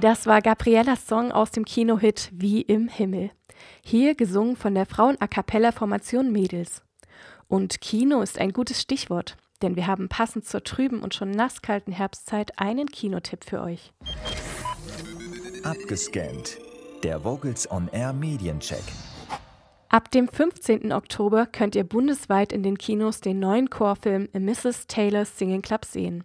Das war Gabriellas Song aus dem Kinohit Wie im Himmel. Hier gesungen von der Frauen-A-Cappella-Formation Mädels. Und Kino ist ein gutes Stichwort, denn wir haben passend zur trüben und schon nasskalten Herbstzeit einen Kinotipp für euch. Abgescannt. Der Vogels on Air Mediencheck. Ab dem 15. Oktober könnt ihr bundesweit in den Kinos den neuen Chorfilm A Mrs. Taylor's Singing Club sehen.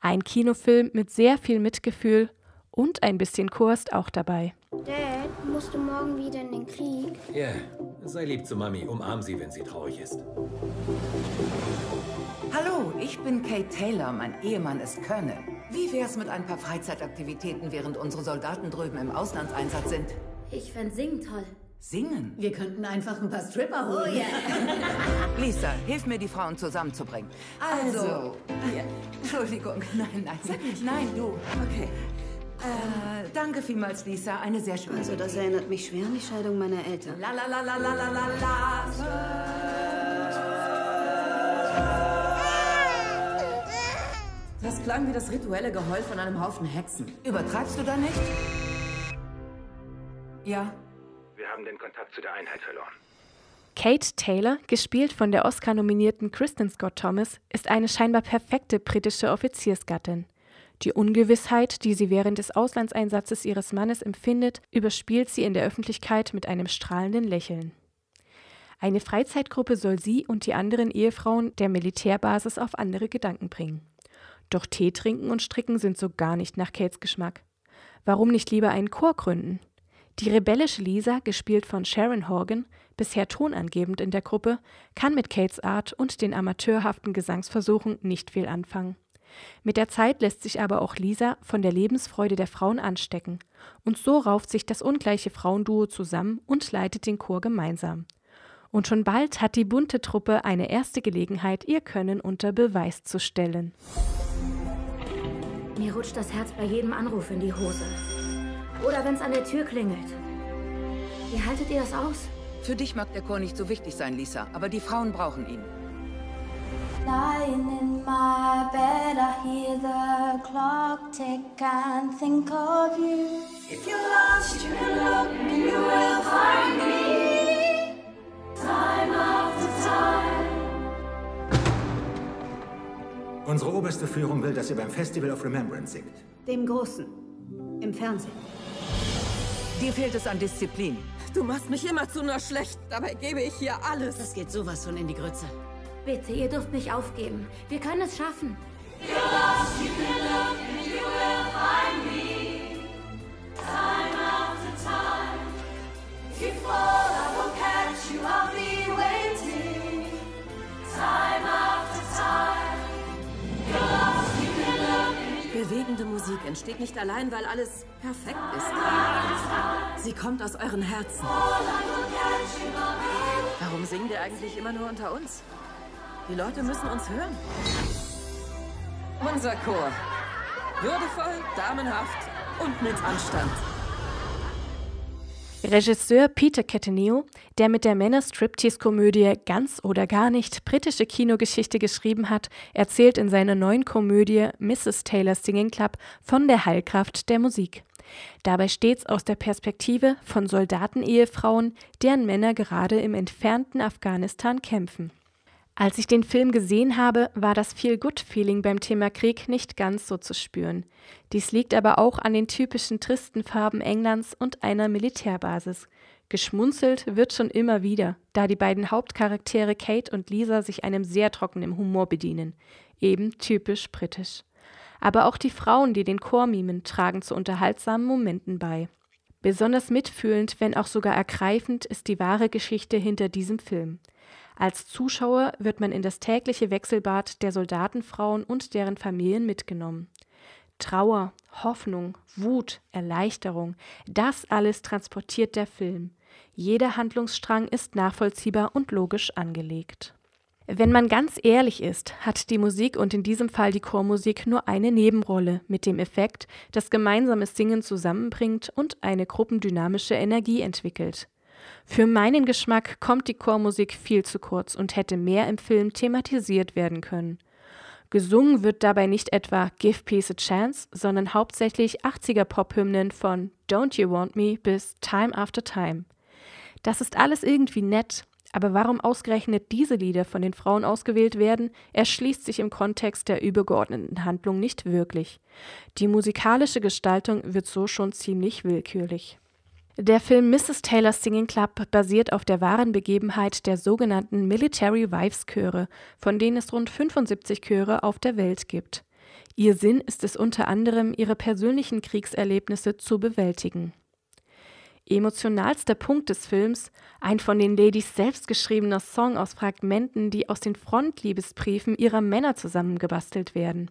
Ein Kinofilm mit sehr viel Mitgefühl und ein bisschen ist auch dabei. Dad, musst du morgen wieder in den Krieg? Ja, yeah. sei lieb zu Mami. Umarm sie, wenn sie traurig ist. Hallo, ich bin Kate Taylor. Mein Ehemann ist Colonel. Wie wär's mit ein paar Freizeitaktivitäten, während unsere Soldaten drüben im Auslandseinsatz sind? Ich fände Singen toll. Singen? Wir könnten einfach ein paar Stripper holen. Oh, yeah. Lisa, hilf mir, die Frauen zusammenzubringen. Also. also ja. Entschuldigung. Nein, nein. Sag nicht. Nein, du. Okay. Äh, danke vielmals, Lisa. Eine sehr schöne Also, das erinnert mich schwer an die Scheidung meiner Eltern. La la la la la la la la. Das klang wie das rituelle Geheul von einem Haufen Hexen. Übertreibst du da nicht? Ja. Wir haben den Kontakt zu der Einheit verloren. Kate Taylor, gespielt von der Oscar-nominierten Kristen Scott Thomas, ist eine scheinbar perfekte britische Offiziersgattin. Die Ungewissheit, die sie während des Auslandseinsatzes ihres Mannes empfindet, überspielt sie in der Öffentlichkeit mit einem strahlenden Lächeln. Eine Freizeitgruppe soll sie und die anderen Ehefrauen der Militärbasis auf andere Gedanken bringen. Doch Tee trinken und stricken sind so gar nicht nach Kates Geschmack. Warum nicht lieber einen Chor gründen? Die rebellische Lisa, gespielt von Sharon Horgan, bisher tonangebend in der Gruppe, kann mit Kates Art und den amateurhaften Gesangsversuchen nicht viel anfangen. Mit der Zeit lässt sich aber auch Lisa von der Lebensfreude der Frauen anstecken. Und so rauft sich das ungleiche Frauenduo zusammen und leitet den Chor gemeinsam. Und schon bald hat die bunte Truppe eine erste Gelegenheit, ihr Können unter Beweis zu stellen. Mir rutscht das Herz bei jedem Anruf in die Hose. Oder wenn es an der Tür klingelt. Wie haltet ihr das aus? Für dich mag der Chor nicht so wichtig sein, Lisa, aber die Frauen brauchen ihn. Lying in my bed, I hear the clock tick and think of you. If you're lost, you can look and you will find me. Time after time. Unsere oberste Führung will, dass ihr beim Festival of Remembrance singt. Dem Großen. Im Fernsehen. Dir fehlt es an Disziplin. Du machst mich immer zu nur schlecht. Dabei gebe ich hier alles. Das geht sowas von in die Grütze. Bitte, ihr dürft nicht aufgeben. Wir können es schaffen. Bewegende Musik entsteht nicht allein, weil alles perfekt ist. Sie kommt aus euren Herzen. Warum singen wir eigentlich immer nur unter uns? Die Leute müssen uns hören. Unser Chor. Würdevoll, damenhaft und mit Anstand. Regisseur Peter Cattaneo, der mit der Männer-Striptease-Komödie Ganz oder gar nicht britische Kinogeschichte geschrieben hat, erzählt in seiner neuen Komödie Mrs. Taylor's Singing Club von der Heilkraft der Musik. Dabei stets aus der Perspektive von Soldatenehefrauen, deren Männer gerade im entfernten Afghanistan kämpfen. Als ich den Film gesehen habe, war das Feel-Good-Feeling beim Thema Krieg nicht ganz so zu spüren. Dies liegt aber auch an den typischen tristen Farben Englands und einer Militärbasis. Geschmunzelt wird schon immer wieder, da die beiden Hauptcharaktere Kate und Lisa sich einem sehr trockenen Humor bedienen. Eben typisch britisch. Aber auch die Frauen, die den Chor mimen, tragen zu unterhaltsamen Momenten bei. Besonders mitfühlend, wenn auch sogar ergreifend, ist die wahre Geschichte hinter diesem Film. Als Zuschauer wird man in das tägliche Wechselbad der Soldatenfrauen und deren Familien mitgenommen. Trauer, Hoffnung, Wut, Erleichterung, das alles transportiert der Film. Jeder Handlungsstrang ist nachvollziehbar und logisch angelegt. Wenn man ganz ehrlich ist, hat die Musik und in diesem Fall die Chormusik nur eine Nebenrolle, mit dem Effekt, dass gemeinsames Singen zusammenbringt und eine gruppendynamische Energie entwickelt. Für meinen Geschmack kommt die Chormusik viel zu kurz und hätte mehr im Film thematisiert werden können. Gesungen wird dabei nicht etwa Give Peace a Chance, sondern hauptsächlich 80er Pop-Hymnen von Don't You Want Me bis Time After Time. Das ist alles irgendwie nett, aber warum ausgerechnet diese Lieder von den Frauen ausgewählt werden, erschließt sich im Kontext der übergeordneten Handlung nicht wirklich. Die musikalische Gestaltung wird so schon ziemlich willkürlich. Der Film Mrs. Taylor's Singing Club basiert auf der wahren Begebenheit der sogenannten Military Wives Chöre, von denen es rund 75 Chöre auf der Welt gibt. Ihr Sinn ist es unter anderem, ihre persönlichen Kriegserlebnisse zu bewältigen. Emotionalster Punkt des Films, ein von den Ladies selbst geschriebener Song aus Fragmenten, die aus den Frontliebesbriefen ihrer Männer zusammengebastelt werden.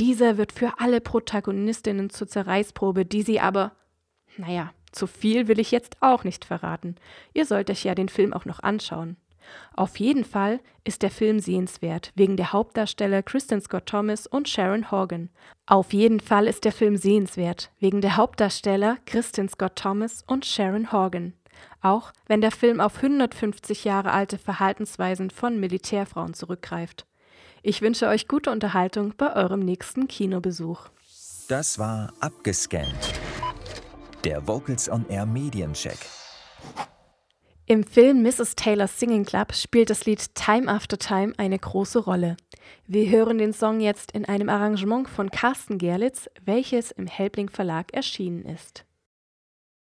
Dieser wird für alle Protagonistinnen zur Zerreißprobe, die sie aber, naja, zu viel will ich jetzt auch nicht verraten. Ihr sollt euch ja den Film auch noch anschauen. Auf jeden Fall ist der Film sehenswert, wegen der Hauptdarsteller Kristen Scott Thomas und Sharon Horgan. Auf jeden Fall ist der Film sehenswert, wegen der Hauptdarsteller Kristen Scott Thomas und Sharon Horgan. Auch wenn der Film auf 150 Jahre alte Verhaltensweisen von Militärfrauen zurückgreift. Ich wünsche euch gute Unterhaltung bei eurem nächsten Kinobesuch. Das war abgescannt. Der Vocals on Air Mediencheck. Im Film Mrs. Taylor's Singing Club spielt das Lied Time After Time eine große Rolle. Wir hören den Song jetzt in einem Arrangement von Carsten Gerlitz, welches im Helbling Verlag erschienen ist.